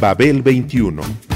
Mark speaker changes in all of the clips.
Speaker 1: Babel 21.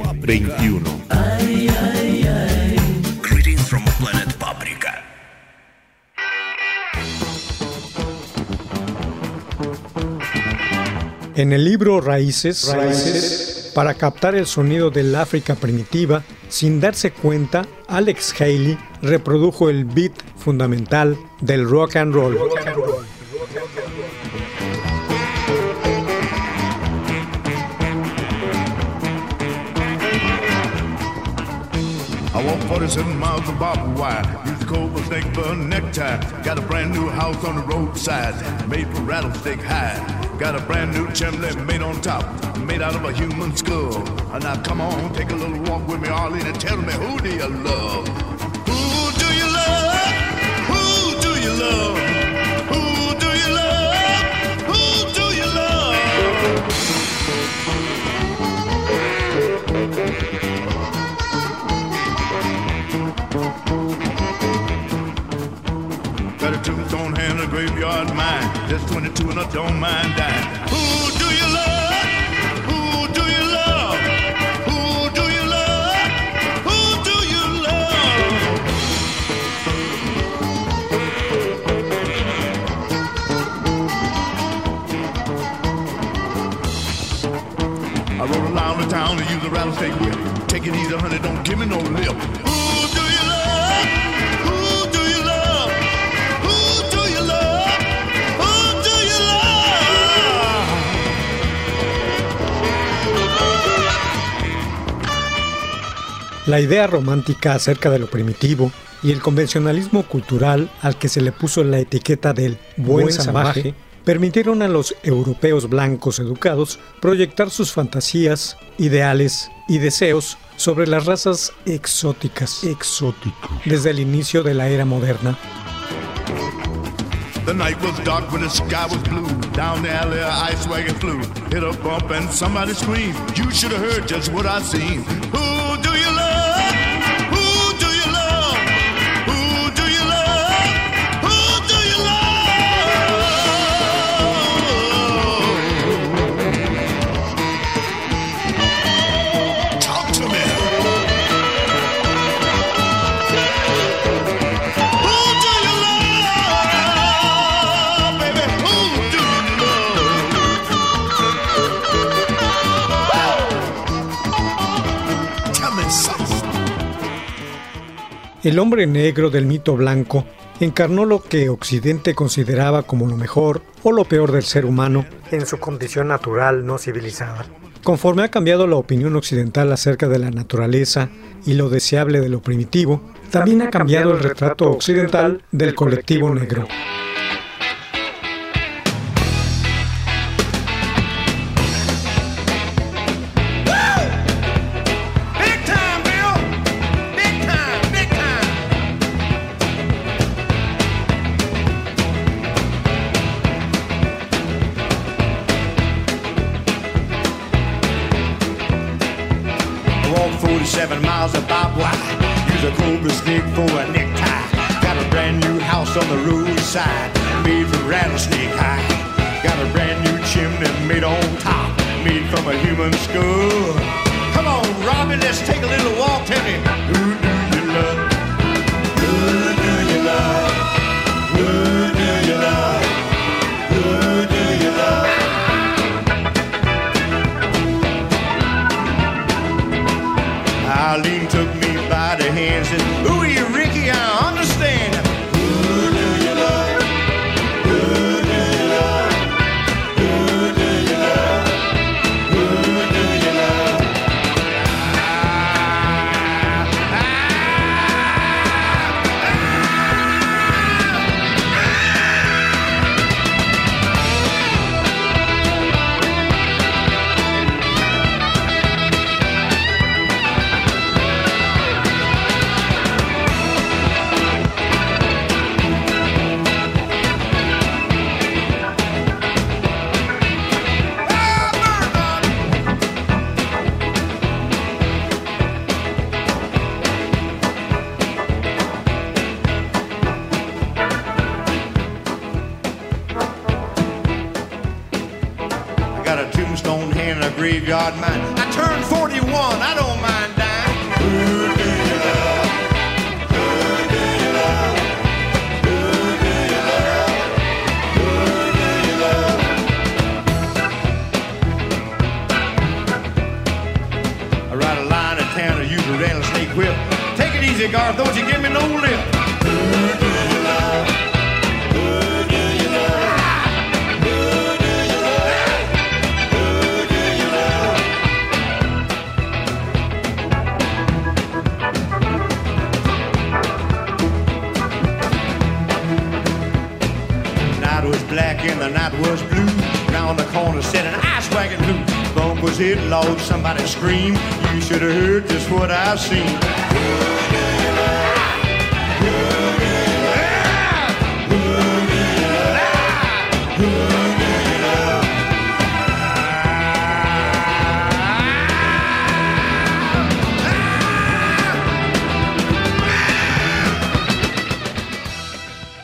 Speaker 1: 21.
Speaker 2: Greetings from planet Paprika.
Speaker 3: En el libro Raíces, para captar el sonido del África primitiva, sin darse cuenta, Alex Haley reprodujo el beat fundamental del rock and roll.
Speaker 4: 47 miles of barbed wire. Use the cobra snake for a necktie. Got a brand new house on the roadside, made from rattlesnake hide. Got a brand new chimney made on top, made out of a human skull. And now come on, take a little walk with me, Arlene, and tell me who do you love? Just 22 and I don't mind dying.
Speaker 3: La idea romántica acerca de lo primitivo y el convencionalismo cultural al que se le puso la etiqueta del buen salvaje permitieron a los europeos blancos educados proyectar sus fantasías, ideales y deseos sobre las razas exóticas, desde el inicio de la era moderna.
Speaker 4: The night was dark when the sky was blue. Down the alley, a ice wagon flew. Hit a bump and somebody screamed. You should have heard just what I seen. Who do you love?
Speaker 3: El hombre negro del mito blanco encarnó lo que Occidente consideraba como lo mejor o lo peor del ser humano en su condición natural no civilizada. Conforme ha cambiado la opinión occidental acerca de la naturaleza y lo deseable de lo primitivo, también ha cambiado el retrato occidental del colectivo negro.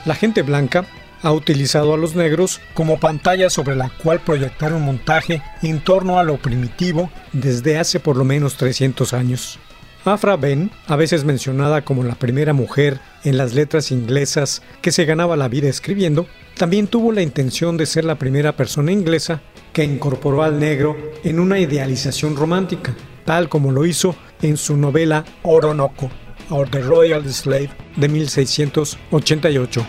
Speaker 3: La gente blanca ha utilizado a los negros como pantalla sobre la cual proyectar un montaje en torno a lo primitivo desde hace por lo menos 300 años. Afra Ben, a veces mencionada como la primera mujer en las letras inglesas que se ganaba la vida escribiendo, también tuvo la intención de ser la primera persona inglesa que incorporó al negro en una idealización romántica, tal como lo hizo en su novela Oronoco, or The Royal Slave de 1688.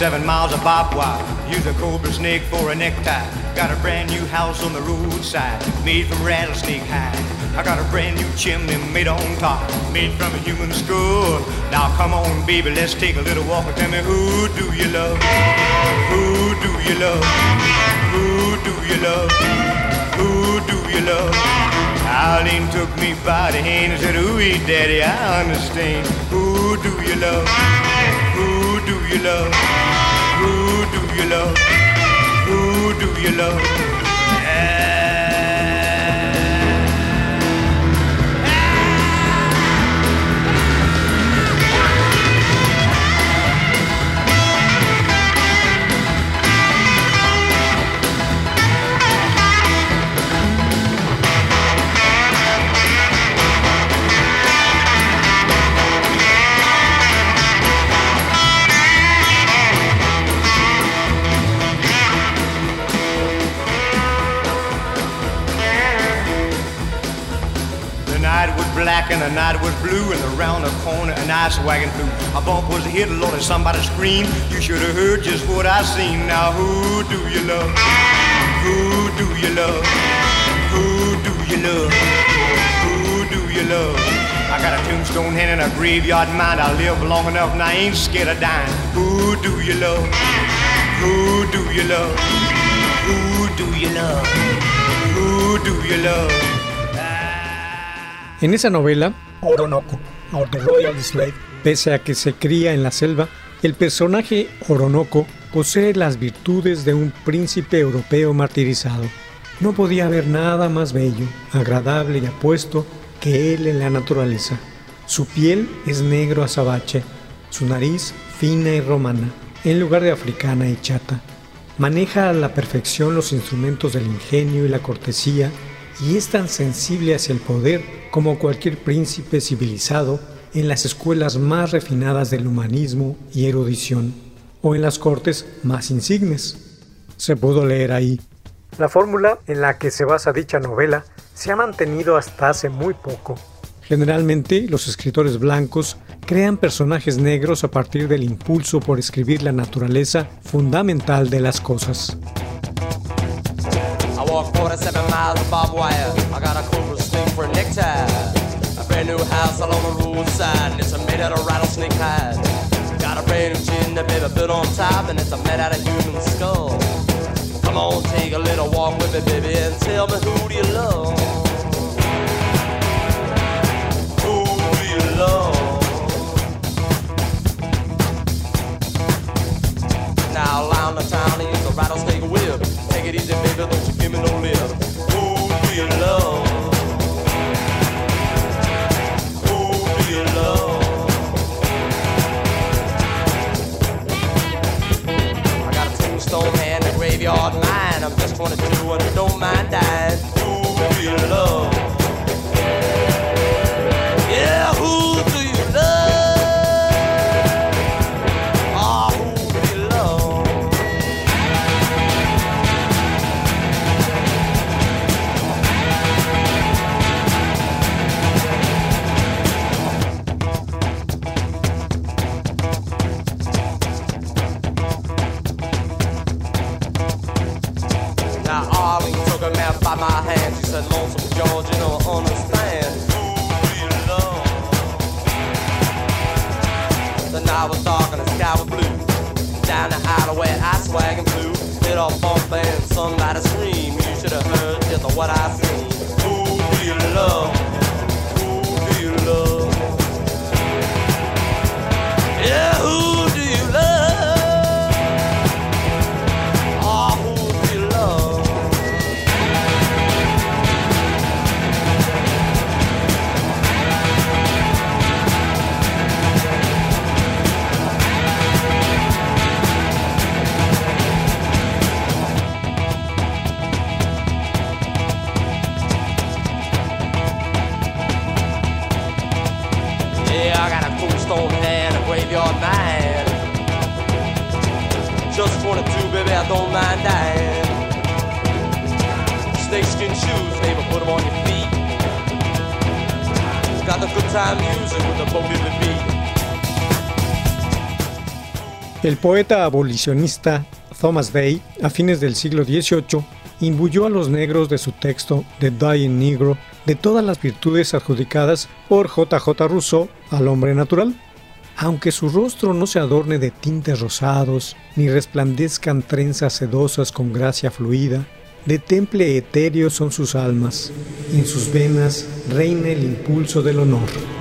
Speaker 5: 47 miles of barbed wire. Use a cobra snake for a necktie. Got a brand new house on the roadside, made from rattlesnake hide. I got a brand new chimney made on top, made from a human skull. Now come on, baby, let's take a little walk and tell me who do you love? Who do you love? Who do you love? Who do you love? Eileen took me by the hand and said, Ooh, daddy, I understand. Who do you love? Who do you love? Do you love? Who do you love? And the night was blue, and around the corner an ice wagon flew. A bump was hit, Lord, and somebody screamed. You should have heard just what I seen. Now who do you love? Who do you love? Who do you love? Who do you love? I got a tombstone hand and a graveyard mind. I live long enough and I ain't scared of dying. Who do you love? Who do you love? Who do you love? Who do you love?
Speaker 3: En esa novela, Oronoco, or The Royal Slave, pese a que se cría en la selva, el personaje Oronoco posee las virtudes de un príncipe europeo martirizado. No podía haber nada más bello, agradable y apuesto que él en la naturaleza. Su piel es negro azabache, su nariz fina y romana, en lugar de africana y chata. Maneja a la perfección los instrumentos del ingenio y la cortesía y es tan sensible hacia el poder como cualquier príncipe civilizado en las escuelas más refinadas del humanismo y erudición, o en las cortes más insignes. Se pudo leer ahí. La fórmula en la que se basa dicha novela se ha mantenido hasta hace muy poco. Generalmente, los escritores blancos crean personajes negros a partir del impulso por escribir la naturaleza fundamental de las cosas.
Speaker 6: I 47 miles of barbed wire. I got a cobra snake for a necktie. A brand new house all on the roadside, and it's a made out of rattlesnake hide. Got a brand new chin that baby built on top, and it's a made out of human skull. Come on, take a little walk with me, baby, and tell me who do you love? Who do you love? Now, around the town, he's a rattlesnake it easy, baby, don't you give me no lip. Who do you love? Who do you love? I got a tombstone a graveyard mind. I'm just 22 and I don't mind dying. Who do you love?
Speaker 3: El poeta abolicionista Thomas Day, a fines del siglo XVIII, imbuyó a los negros de su texto The Dying Negro de todas las virtudes adjudicadas por J.J. Rousseau al hombre natural. Aunque su rostro no se adorne de tintes rosados, ni resplandezcan trenzas sedosas con gracia fluida, de temple etéreo son sus almas, y en sus venas reina el impulso del honor.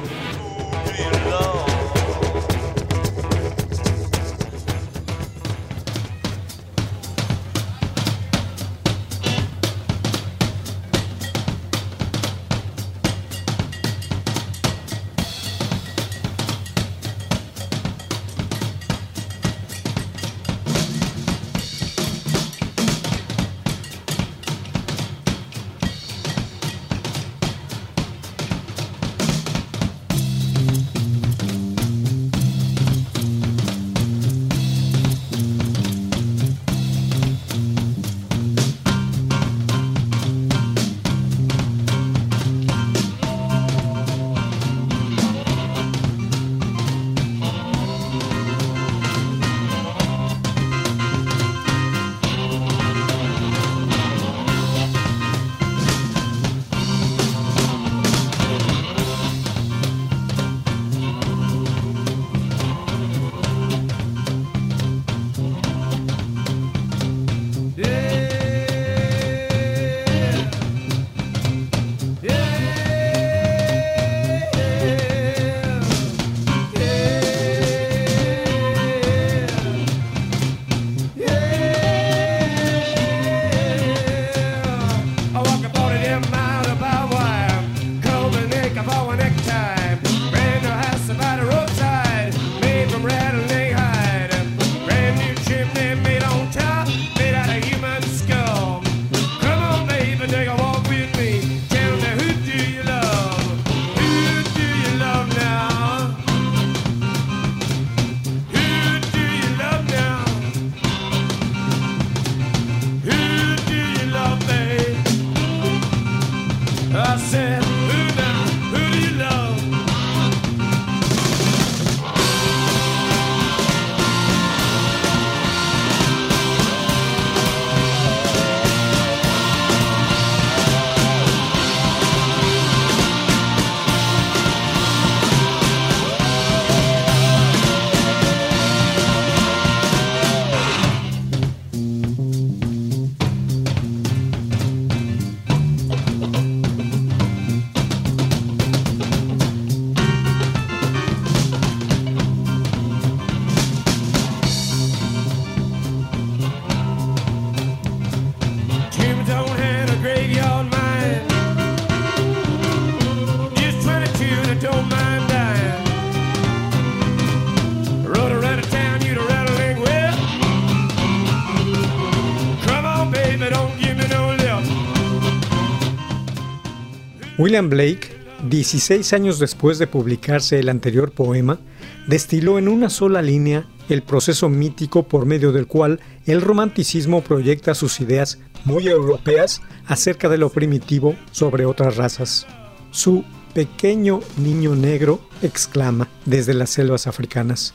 Speaker 3: William Blake, 16 años después de publicarse el anterior poema, destiló en una sola línea el proceso mítico por medio del cual el romanticismo proyecta sus ideas muy europeas acerca de lo primitivo sobre otras razas. Su pequeño niño negro exclama desde las selvas africanas,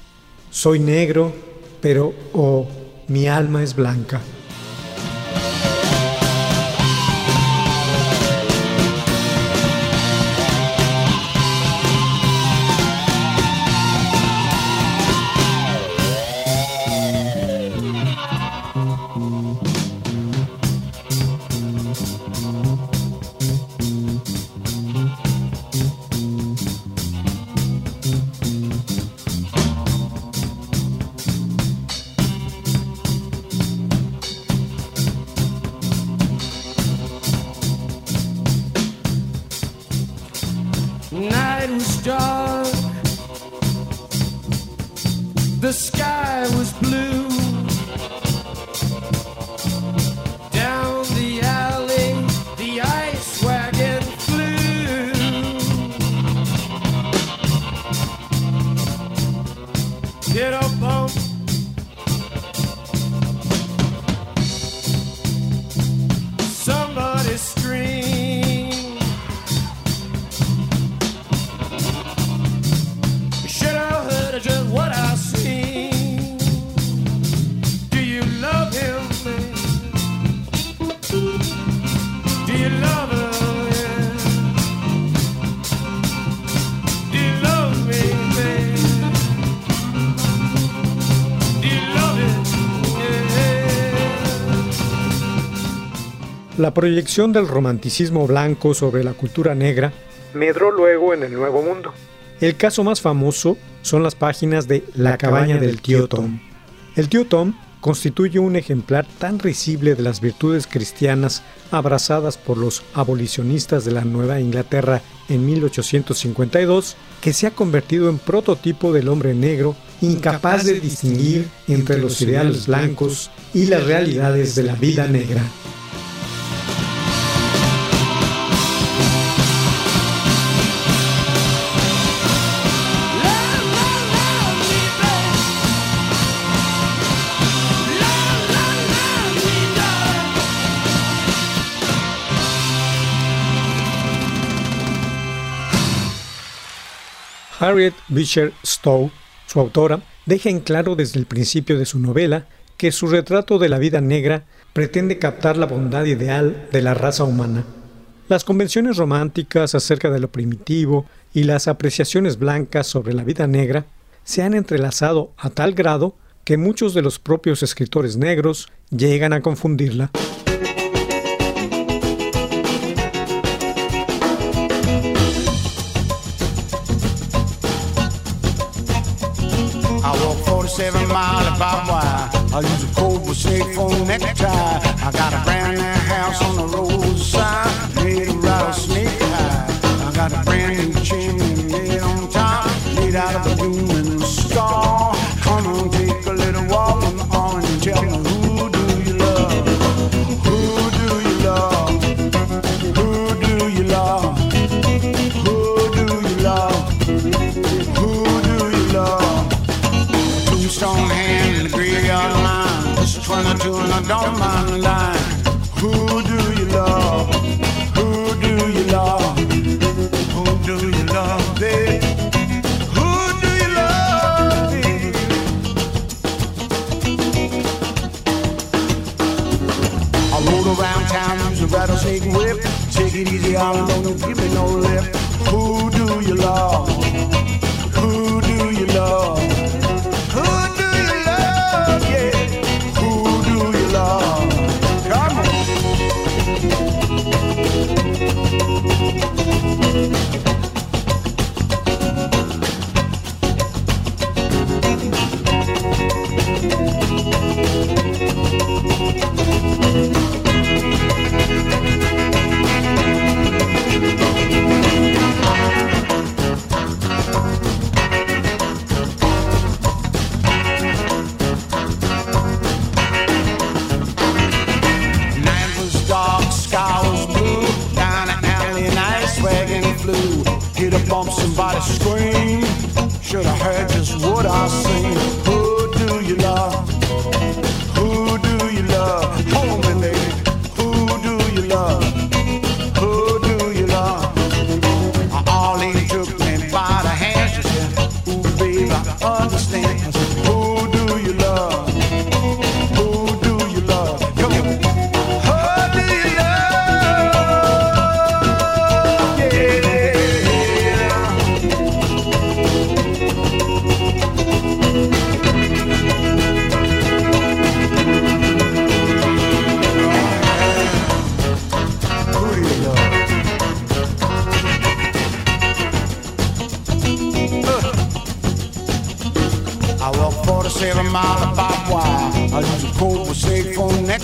Speaker 3: Soy negro, pero oh, mi alma es blanca. La proyección del romanticismo blanco sobre la cultura negra medró luego en el Nuevo Mundo. El caso más famoso son las páginas de La, cabaña, del tío Tom. El tío Tom constituye un ejemplar tan risible de las virtudes cristianas abrazadas por los abolicionistas de la Nueva Inglaterra en 1852 que se ha convertido en prototipo del hombre negro incapaz de distinguir entre los ideales blancos y las realidades de la vida negra. Harriet Beecher Stowe, su autora, deja en claro desde el principio de su novela que su retrato de la vida negra pretende captar la bondad ideal de la raza humana. Las convenciones románticas acerca de lo primitivo y las apreciaciones blancas sobre la vida negra se han entrelazado a tal grado que muchos de los propios escritores negros llegan a confundirla.
Speaker 7: Seven mile barbed wire. I use a cobra snake for necktie. I got a brand new house on the roadside, made of rattlesnake hide. I got a brand new chimney made on top, made out of a human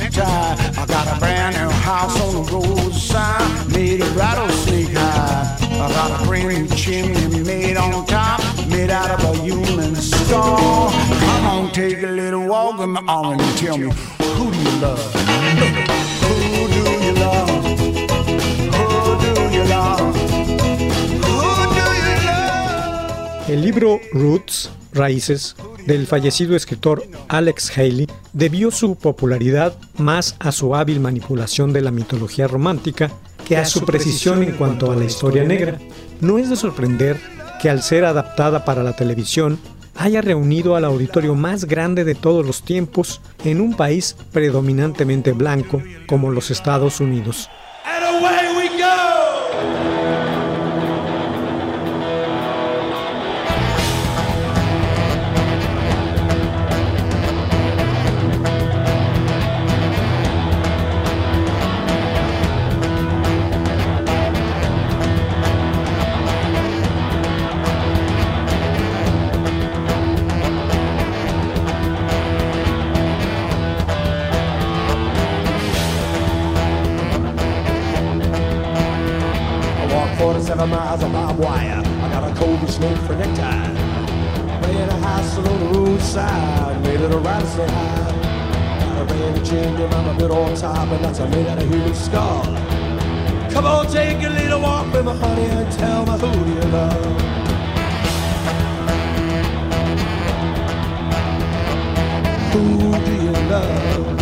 Speaker 7: necktie. I got a brand new house on the roadside, made of rattlesnake hide. I got a brand new chimney made on top, made out of a human skull. Come on, take a little walk with me on and tell me, who do you love? Who do you love? Who do you love? Who do you love?
Speaker 3: El libro Roots, Raíces, del fallecido escritor Alex Haley, debió su popularidad más a su hábil manipulación de la mitología romántica que a su precisión en cuanto a la historia negra. No es de sorprender que al ser adaptada para la televisión, haya reunido al auditorio más grande de todos los tiempos en un país predominantemente blanco como los Estados Unidos.
Speaker 7: Tell me who you love. Who do you love?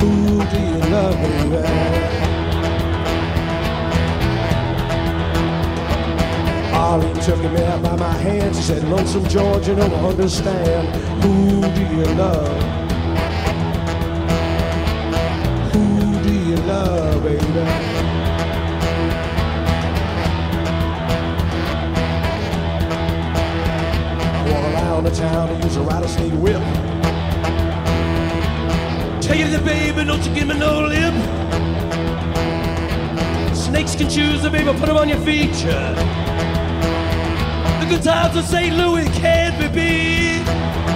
Speaker 7: Who do you love, baby? Arlene took me out by my hand. She said, Lonesome George, you don't understand. Who do you love? Who do you love, baby? Around the town and use a rattlesnake whip.
Speaker 8: Take it the baby, don't you give me no lip. Snakes can choose the baby, put them on your feature. The good times of St. Louis can't be beat.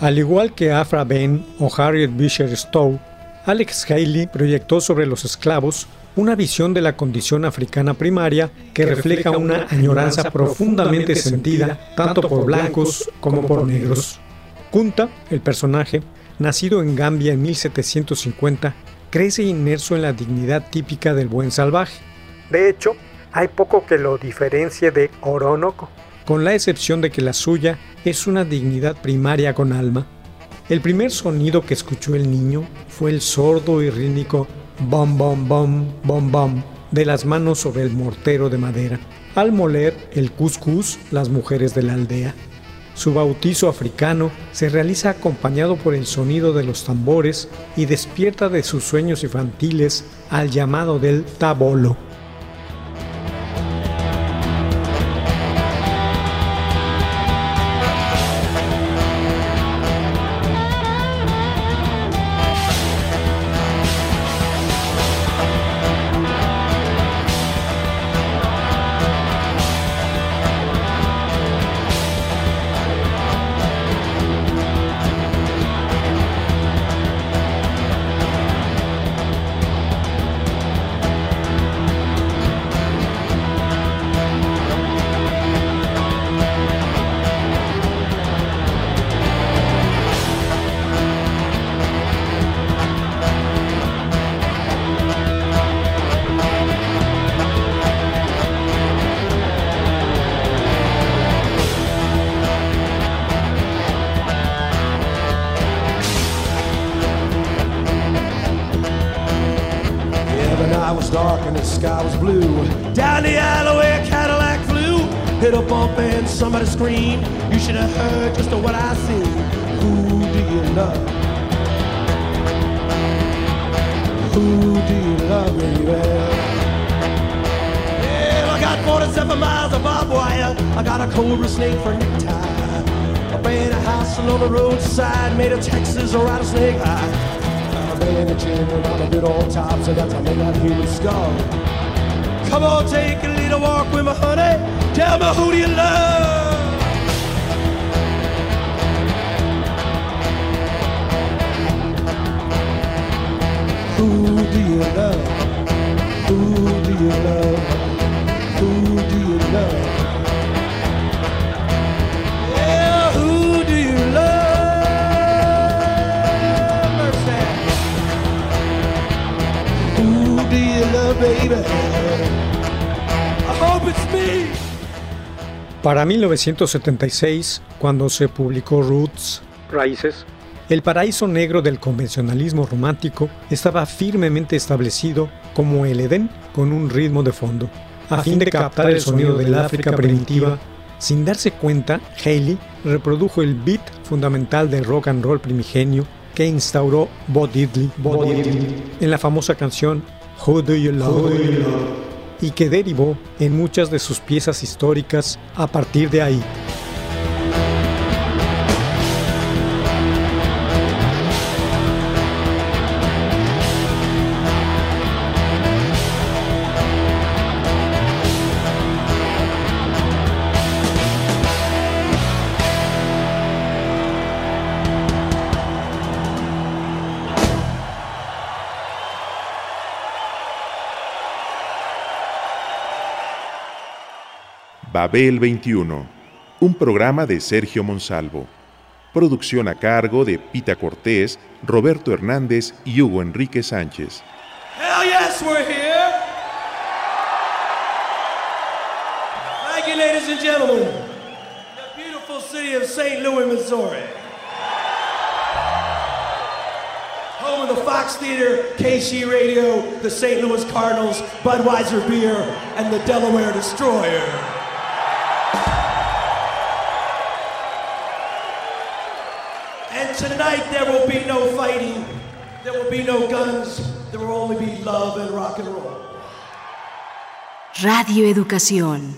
Speaker 3: Al igual que Afra Ben o Harriet Beecher Stowe, Alex Haley proyectó sobre los esclavos una visión de la condición africana primaria que refleja una añoranza profundamente sentida tanto por blancos como por negros. Kunta, el personaje, nacido en Gambia en 1750, crece inmerso en la dignidad típica del buen salvaje. De hecho, hay poco que lo diferencie de Oronoco, con la excepción de que la suya es una dignidad primaria con alma. El primer sonido que escuchó el niño fue el sordo y rítmico bom bom bom bom bom de las manos sobre el mortero de madera. Al moler el cuscús las mujeres de la aldea. Su bautizo africano se realiza acompañado por el sonido de los tambores y despierta de sus sueños infantiles al llamado del tabolo.
Speaker 8: Was blue. Down the alleyway, a Cadillac flew. Hit a bump and somebody screamed. You should have heard just what I seen. Who do you love? Who do you love, baby? I got 47 miles of barbed wire. I got a cobra snake for necktie. I ran a house along the roadside, made of Texas rattlesnake high. I ran a gym on a bit on top, so that's how that human skull. Come on, take a little walk with me, honey. Tell me who do you love? Who do you love? Who do you love? who do you love? Do you love, baby? I hope it's me.
Speaker 3: Para 1976, cuando se publicó Roots, Raíces, el paraíso negro del convencionalismo romántico estaba firmemente establecido como el Edén con un ritmo de fondo. A fin de captar el sonido del África primitiva, sin darse cuenta, Haley reprodujo el beat fundamental del rock and roll primigenio que instauró Bo Diddley, en la famosa canción Who Do You Love? y que derivó en muchas de sus piezas históricas a partir de ahí.
Speaker 1: Babel 21, un programa de Sergio Monsalvo. Producción a cargo de Pita Cortés, Roberto Hernández y Hugo Enrique Sánchez.
Speaker 8: Hell yes, we're here. Thank you, ladies and gentlemen. The beautiful city of St. Louis, Missouri. Home of the Fox Theater, KC Radio, the St. Louis Cardinals, Budweiser Beer, and the Delaware Destroyer. Tonight there will be no fighting, there will be no guns, there will only be love and rock and roll.
Speaker 9: Radio Educación